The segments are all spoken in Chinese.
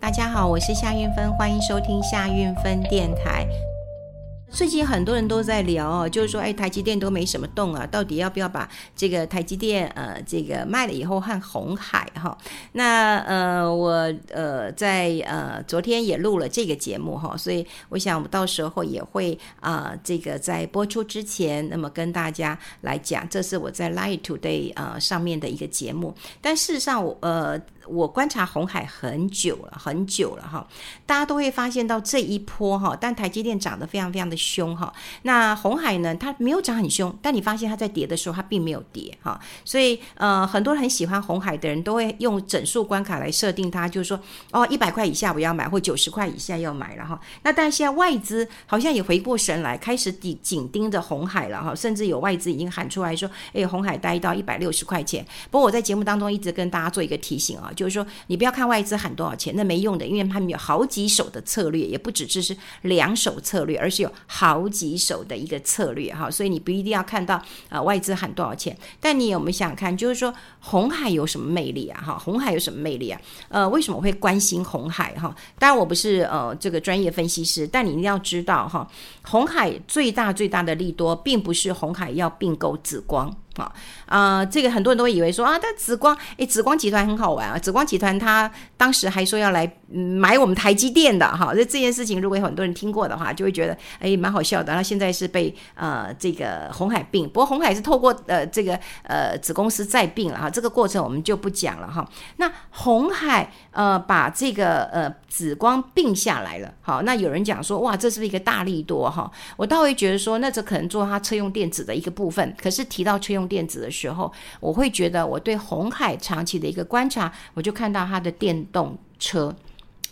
大家好，我是夏运芬，欢迎收听夏运芬电台。最近很多人都在聊哦，就是说，哎，台积电都没什么动啊，到底要不要把这个台积电呃这个卖了以后和红海哈？那呃我呃在呃昨天也录了这个节目哈，所以我想我到时候也会啊、这个在播出之前，那么跟大家来讲，这是我在 Light Today 呃上面的一个节目。但事实上我呃。我观察红海很久了，很久了哈，大家都会发现到这一波哈，但台积电涨得非常非常的凶哈。那红海呢，它没有涨很凶，但你发现它在跌的时候，它并没有跌哈。所以呃，很多人很喜欢红海的人都会用整数关卡来设定它，就是说哦，一百块以下我要买，或九十块以下要买了哈。那但现在外资好像也回过神来，开始紧紧盯着红海了哈，甚至有外资已经喊出来说，哎，红海待到一百六十块钱。不过我在节目当中一直跟大家做一个提醒啊。就是说，你不要看外资喊多少钱，那没用的，因为他们有好几手的策略，也不只是是两手策略，而是有好几手的一个策略哈。所以你不一定要看到啊、呃、外资喊多少钱，但你有没有想看，就是说红海有什么魅力啊？哈，红海有什么魅力啊？呃，为什么会关心红海哈？当然我不是呃这个专业分析师，但你一定要知道哈，红海最大最大的利多，并不是红海要并购紫光。啊啊、这个很多人都以为说啊，但紫光，诶，紫光集团很好玩啊。紫光集团他当时还说要来买我们台积电的哈，这这件事情如果有很多人听过的话，就会觉得诶蛮好笑的。然后现在是被呃这个红海并，不过红海是透过呃这个呃子公司再并了哈，这个过程我们就不讲了哈。那红海呃把这个呃紫光并下来了，好，那有人讲说哇，这是不是一个大利多哈？我倒会觉得说，那这可能做它车用电子的一个部分，可是提到车用。用电子的时候，我会觉得我对红海长期的一个观察，我就看到它的电动车。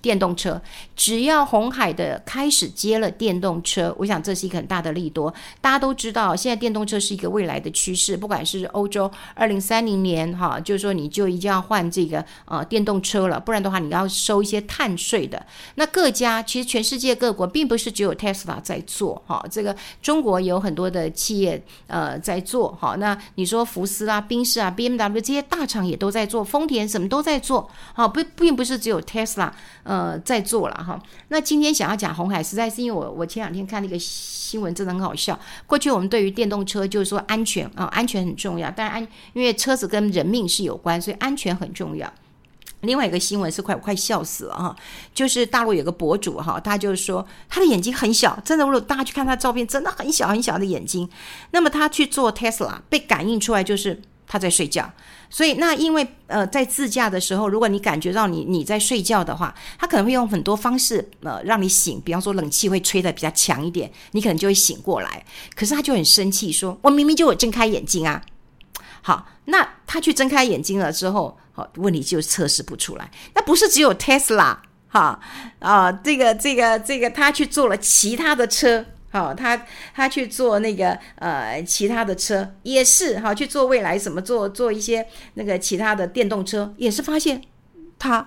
电动车，只要红海的开始接了电动车，我想这是一个很大的利多。大家都知道，现在电动车是一个未来的趋势，不管是欧洲二零三零年哈，就是说你就一定要换这个呃电动车了，不然的话你要收一些碳税的。那各家其实全世界各国并不是只有 Tesla 在做哈，这个中国有很多的企业呃在做哈。那你说福斯啊、宾士啊、BMW 这些大厂也都在做，丰田什么都在做，好不并不是只有 Tesla。呃，在做了哈。那今天想要讲红海，实在是因为我我前两天看那个新闻，真的很好笑。过去我们对于电动车就是说安全啊，安全很重要。但安因为车子跟人命是有关，所以安全很重要。另外一个新闻是快快笑死了哈，就是大陆有个博主哈，他就是说他的眼睛很小，真的，如果大家去看他照片，真的很小很小的眼睛。那么他去做 Tesla，被感应出来就是。他在睡觉，所以那因为呃，在自驾的时候，如果你感觉到你你在睡觉的话，他可能会用很多方式呃让你醒，比方说冷气会吹得比较强一点，你可能就会醒过来。可是他就很生气，说：“我明明就有睁开眼睛啊！”好，那他去睁开眼睛了之后，好，问题就测试不出来。那不是只有 Tesla 哈啊，这个这个这个，他去做了其他的车。好，他他去做那个呃其他的车也是哈，去做未来什么做做一些那个其他的电动车也是发现他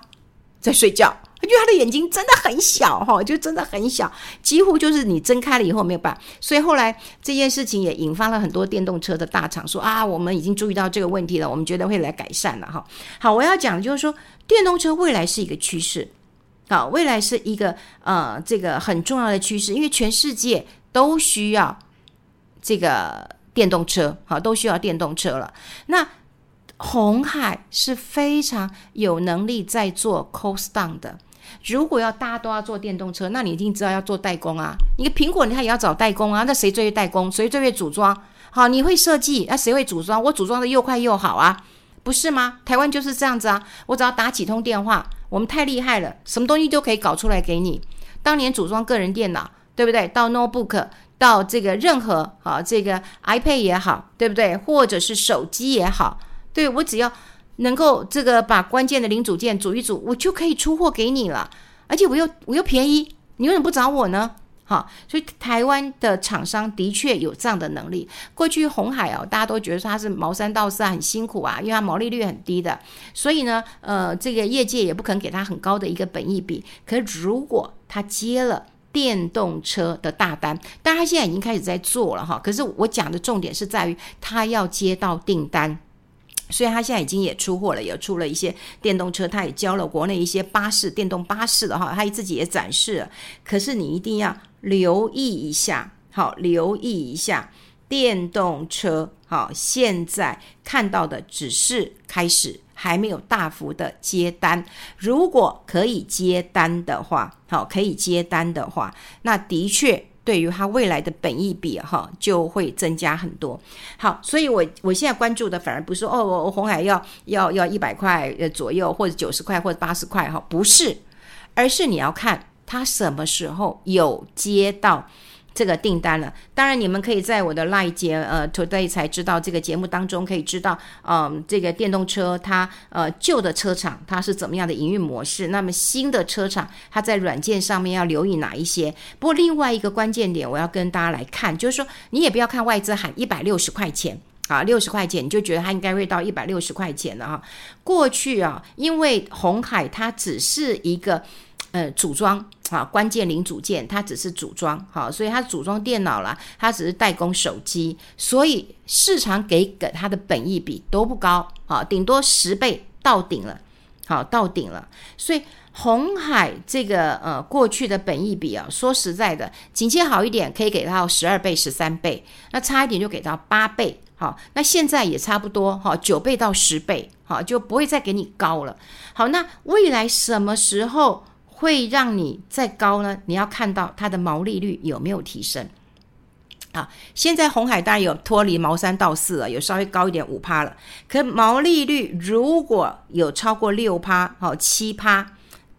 在睡觉，因为他的眼睛真的很小哈，就真的很小，几乎就是你睁开了以后没有办法。所以后来这件事情也引发了很多电动车的大厂说啊，我们已经注意到这个问题了，我们觉得会来改善了哈。好，我要讲的就是说电动车未来是一个趋势。好，未来是一个呃，这个很重要的趋势，因为全世界都需要这个电动车，好，都需要电动车了。那红海是非常有能力在做 cost down 的。如果要大家都要做电动车，那你一定知道要做代工啊。你个苹果，你看也要找代工啊。那谁最会代工？谁最会组装？好，你会设计，那谁会组装？我组装的又快又好啊，不是吗？台湾就是这样子啊。我只要打几通电话。我们太厉害了，什么东西都可以搞出来给你。当年组装个人电脑，对不对？到 notebook，到这个任何啊，这个 iPad 也好，对不对？或者是手机也好，对，我只要能够这个把关键的零组件组一组，我就可以出货给你了。而且我又我又便宜，你为什么不找我呢？好，所以台湾的厂商的确有这样的能力。过去红海哦，大家都觉得说他是毛三到四啊，很辛苦啊，因为他毛利率很低的，所以呢，呃，这个业界也不肯给他很高的一个本益比。可是如果他接了电动车的大单，但他现在已经开始在做了哈。可是我讲的重点是在于他要接到订单。所以他现在已经也出货了，也出了一些电动车，他也教了国内一些巴士电动巴士的哈，他自己也展示了。可是你一定要留意一下，好，留意一下电动车，好，现在看到的只是开始，还没有大幅的接单。如果可以接单的话，好，可以接单的话，那的确。对于它未来的本益比哈，就会增加很多。好，所以我我现在关注的反而不是哦，我红海要要要一百块左右，或者九十块或者八十块哈，不是，而是你要看他什么时候有接到。这个订单了，当然你们可以在我的 LINE 节呃 Today 才知道这个节目当中可以知道，嗯、这个电动车它呃旧的车厂它是怎么样的营运模式，那么新的车厂它在软件上面要留意哪一些？不过另外一个关键点我要跟大家来看，就是说你也不要看外资喊一百六十块钱啊，六十块钱你就觉得它应该会到一百六十块钱了哈。过去啊，因为红海它只是一个呃组装。啊，关键零组件它只是组装，好，所以它组装电脑啦，它只是代工手机，所以市场给给它的本益比都不高，好，顶多十倍到顶了，好，到顶了。所以红海这个呃过去的本益比啊，说实在的，景气好一点可以给到十二倍、十三倍，那差一点就给到八倍，好，那现在也差不多，好，九倍到十倍，好，就不会再给你高了。好，那未来什么时候会让你再高呢？你要看到它的毛利率有没有提升。啊，现在红海当然有脱离毛三到四了，有稍微高一点五趴了。可毛利率如果有超过六趴，好七趴，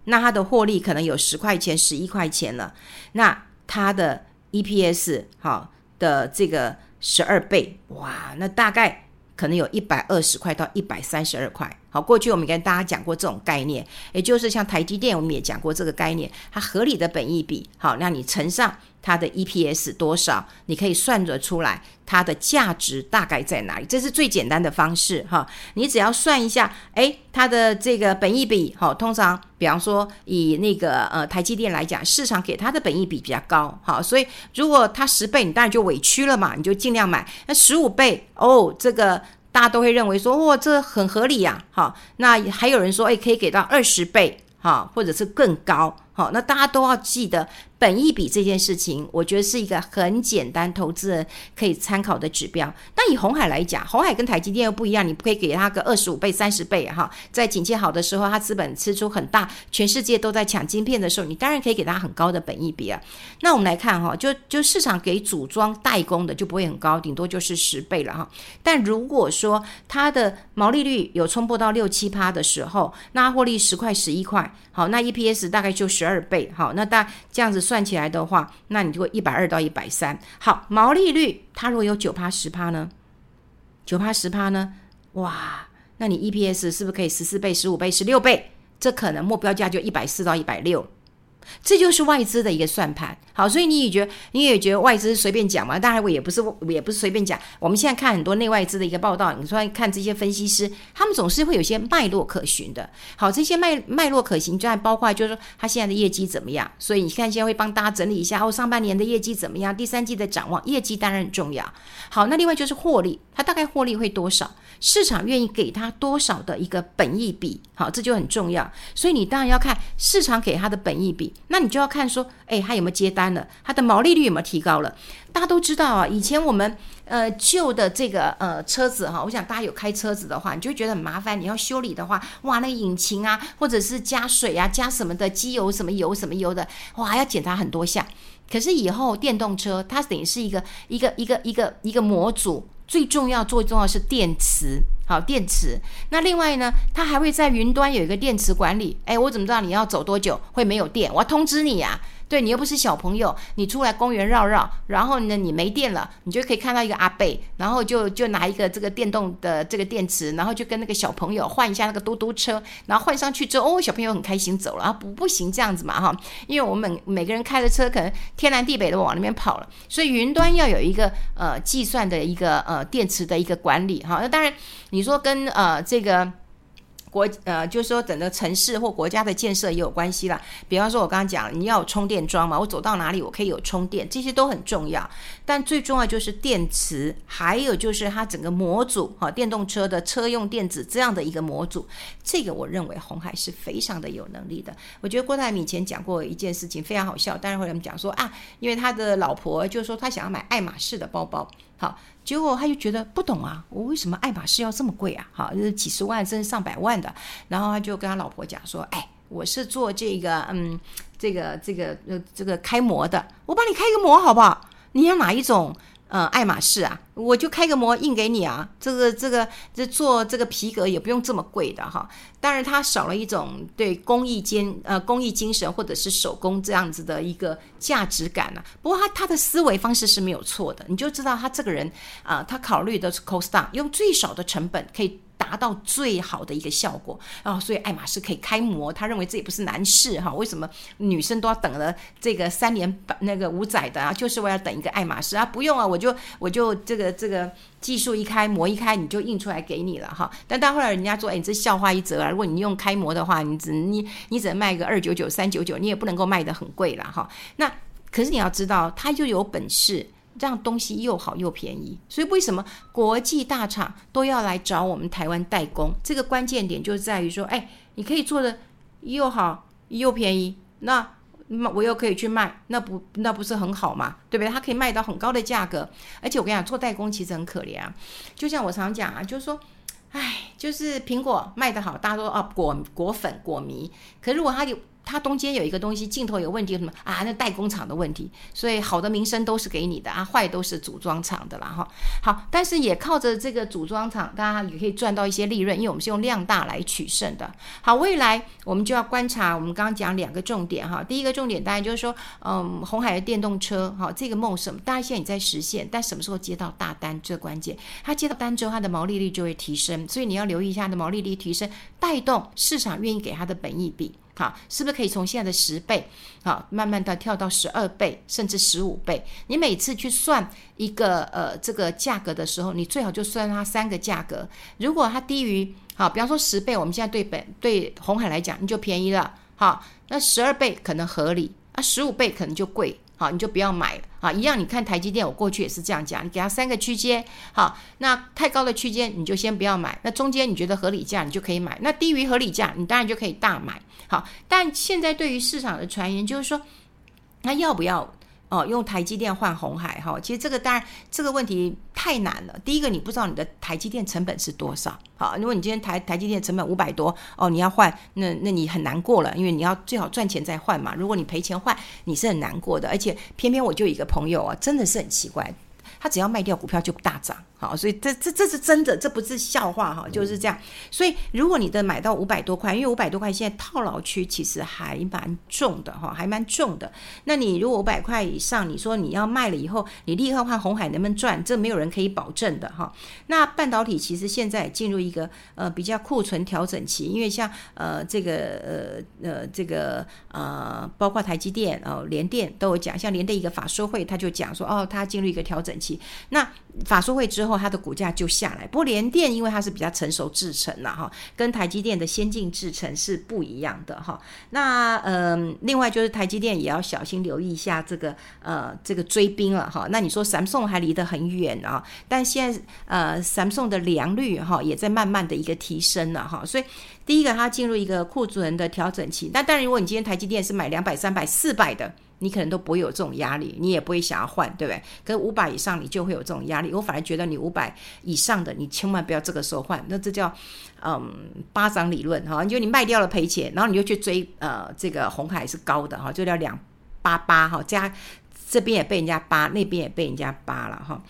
那它的获利可能有十块钱、十一块钱了。那它的 EPS 好的这个十二倍，哇，那大概。可能有一百二十块到一百三十二块。好，过去我们跟大家讲过这种概念，也就是像台积电，我们也讲过这个概念，它合理的本益比，好，那你乘上。它的 EPS 多少？你可以算得出来，它的价值大概在哪里？这是最简单的方式哈。你只要算一下，诶，它的这个本益比，好，通常比方说以那个呃台积电来讲，市场给它的本益比比较高，好，所以如果它十倍，你当然就委屈了嘛，你就尽量买。那十五倍，哦，这个大家都会认为说，哇，这很合理呀，好，那还有人说，哎，可以给到二十倍，好，或者是更高，好，那大家都要记得。本益比这件事情，我觉得是一个很简单，投资人可以参考的指标。但以红海来讲，红海跟台积电又不一样，你不可以给他个二十五倍、三十倍哈。在景气好的时候，它资本支出很大，全世界都在抢晶片的时候，你当然可以给他很高的本益比啊。那我们来看哈，就就市场给组装代工的就不会很高，顶多就是十倍了哈。但如果说它的毛利率有冲破到六七趴的时候，那获利十块、十一块，好，那 EPS 大概就十二倍，好，那大这样子。算起来的话，那你就会一百二到一百三。好，毛利率它如果有九趴十趴呢？九趴十趴呢？哇，那你 EPS 是不是可以十四倍、十五倍、十六倍？这可能目标价就一百四到一百六。这就是外资的一个算盘，好，所以你也觉得你也觉得外资随便讲嘛？当然我也不是我，也不是随便讲。我们现在看很多内外资的一个报道，你说看这些分析师，他们总是会有些脉络可循的。好，这些脉脉络可循，就还包括就是说他现在的业绩怎么样。所以你看，现在会帮大家整理一下哦，上半年的业绩怎么样？第三季的展望，业绩当然很重要。好，那另外就是获利，它大概获利会多少？市场愿意给他多少的一个本益比？好，这就很重要。所以你当然要看市场给他的本益比。那你就要看说，哎，他有没有接单了？他的毛利率有没有提高了？大家都知道啊，以前我们呃旧的这个呃车子哈，我想大家有开车子的话，你就觉得很麻烦。你要修理的话，哇，那个引擎啊，或者是加水啊，加什么的机油什么油什么油的，哇，要检查很多项。可是以后电动车，它等于是一个一个一个一个一个模组。最重要、最重要是电池，好，电池。那另外呢，它还会在云端有一个电池管理。哎，我怎么知道你要走多久会没有电？我要通知你呀。对，你又不是小朋友，你出来公园绕绕，然后呢，你没电了，你就可以看到一个阿贝，然后就就拿一个这个电动的这个电池，然后就跟那个小朋友换一下那个嘟嘟车，然后换上去之后，哦，小朋友很开心走了啊，不不行这样子嘛哈，因为我们每每个人开的车可能天南地北的往那边跑了，所以云端要有一个呃计算的一个呃电池的一个管理哈，那当然你说跟呃这个。国呃，就是说整个城市或国家的建设也有关系啦。比方说，我刚刚讲你要有充电桩嘛，我走到哪里我可以有充电，这些都很重要。但最重要就是电池，还有就是它整个模组哈，电动车的车用电子这样的一个模组，这个我认为红海是非常的有能力的。我觉得郭台铭以前讲过一件事情非常好笑，当然会有人讲说啊，因为他的老婆就是说他想要买爱马仕的包包。好，结果他就觉得不懂啊，我为什么爱马仕要这么贵啊？好，就是几十万甚至上百万的。然后他就跟他老婆讲说：“哎，我是做这个，嗯，这个这个呃这个开模的，我帮你开个模好不好？你要哪一种？”呃，爱马仕啊，我就开个模印给你啊。这个这个这做这个皮革也不用这么贵的哈。当然，它少了一种对工艺精呃工艺精神或者是手工这样子的一个价值感呢、啊。不过他他的思维方式是没有错的，你就知道他这个人啊、他考虑的是 cost down，用最少的成本可以。达到最好的一个效果啊，所以爱马仕可以开模，他认为这也不是难事哈。为什么女生都要等了这个三年半那个五载的啊？就是为了等一个爱马仕啊？不用啊，我就我就这个这个技术一开模一开，你就印出来给你了哈。但到后来人家说，哎，你这笑话一折啊。如果你用开模的话，你只你你只能卖个二九九三九九，你也不能够卖得很贵了哈。那可是你要知道，他就有本事。让东西又好又便宜，所以为什么国际大厂都要来找我们台湾代工？这个关键点就在于说，哎，你可以做的又好又便宜，那我又可以去卖，那不那不是很好吗？对不对？它可以卖到很高的价格，而且我跟你讲，做代工其实很可怜啊。就像我常讲啊，就是说，哎，就是苹果卖得好，大家都啊果果粉果迷，可是如果它有。它中间有一个东西，镜头有问题什么啊？那代工厂的问题，所以好的名声都是给你的啊，坏都是组装厂的啦哈。好，但是也靠着这个组装厂，大家也可以赚到一些利润，因为我们是用量大来取胜的。好，未来我们就要观察，我们刚刚讲两个重点哈。第一个重点当然就是说，嗯，红海的电动车哈，这个梦什么，大家现在也在实现，但什么时候接到大单，这关键。它接到单之后，它的毛利率就会提升，所以你要留意一下它的毛利率提升，带动市场愿意给它的本益比。好，是不是可以从现在的十倍，好，慢慢的跳到十二倍，甚至十五倍？你每次去算一个呃这个价格的时候，你最好就算它三个价格。如果它低于，好，比方说十倍，我们现在对本对红海来讲，你就便宜了。好，那十二倍可能合理，啊，十五倍可能就贵。好，你就不要买了啊！一样，你看台积电，我过去也是这样讲，你给它三个区间，好，那太高的区间你就先不要买，那中间你觉得合理价，你就可以买，那低于合理价，你当然就可以大买。好，但现在对于市场的传言就是说，那要不要？哦，用台积电换红海哈，其实这个当然这个问题太难了。第一个，你不知道你的台积电成本是多少。好，如果你今天台台积电成本五百多，哦，你要换，那那你很难过了，因为你要最好赚钱再换嘛。如果你赔钱换，你是很难过的。而且偏偏我就有一个朋友啊，真的是很奇怪，只要卖掉股票就大涨。好，所以这这这是真的，这不是笑话哈，就是这样。所以如果你的买到五百多块，因为五百多块现在套牢区其实还蛮重的哈，还蛮重的。那你如果五百块以上，你说你要卖了以后，你立刻换红海能不能赚？这没有人可以保证的哈。那半导体其实现在进入一个呃比较库存调整期，因为像呃这个呃呃这个呃包括台积电哦联电都有讲，像联电一个法说会他就讲说哦，它进入一个调整期。那法说会之后，它的股价就下来。不过联电因为它是比较成熟制程了哈，跟台积电的先进制程是不一样的哈。那嗯、另外就是台积电也要小心留意一下这个呃这个追兵了哈。那你说 Samsung 还离得很远啊，但现在呃 Samsung 的良率哈也在慢慢的一个提升了哈。所以第一个它进入一个库存的调整期。那当然，如果你今天台积电是买两百、三百、四百的。你可能都不会有这种压力，你也不会想要换，对不对？可是五百以上，你就会有这种压力。我反而觉得你五百以上的，你千万不要这个时候换，那这叫嗯巴掌理论哈。就你卖掉了赔钱，然后你就去追呃这个红海是高的哈，就要两八八哈，加这边也被人家扒，那边也被人家扒了哈。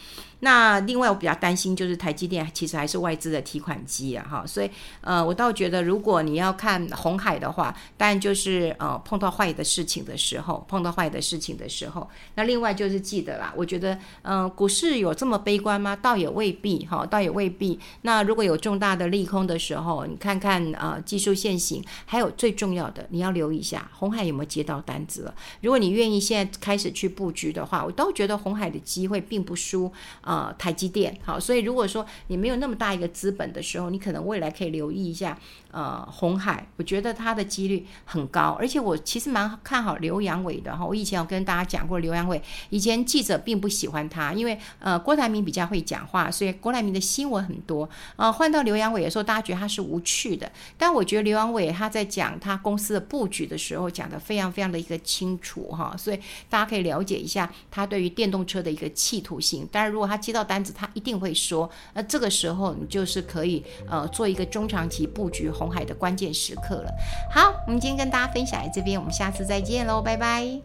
那另外我比较担心就是台积电其实还是外资的提款机啊哈，所以呃我倒觉得如果你要看红海的话，当然就是呃碰到坏的事情的时候，碰到坏的事情的时候，那另外就是记得啦，我觉得呃股市有这么悲观吗？倒也未必哈，倒也未必。那如果有重大的利空的时候，你看看呃技术线型，还有最重要的你要留意一下红海有没有接到单子了。如果你愿意现在开始去布局的话，我倒觉得红海的机会并不输。呃台积电。好，所以如果说你没有那么大一个资本的时候，你可能未来可以留意一下呃红海，我觉得它的几率很高，而且我其实蛮看好刘扬伟的哈。我以前有跟大家讲过刘扬伟，以前记者并不喜欢他，因为呃郭台铭比较会讲话，所以郭台铭的新闻很多。呃，换到刘扬伟的时候，大家觉得他是无趣的，但我觉得刘扬伟他在讲他公司的布局的时候，讲的非常非常的一个清楚哈，所以大家可以了解一下他对于电动车的一个企图性。当然，如果他接到单子，他一定会说，那这个时候你就是可以呃做一个中长期布局红海的关键时刻了。好，我们今天跟大家分享在这边，我们下次再见喽，拜拜。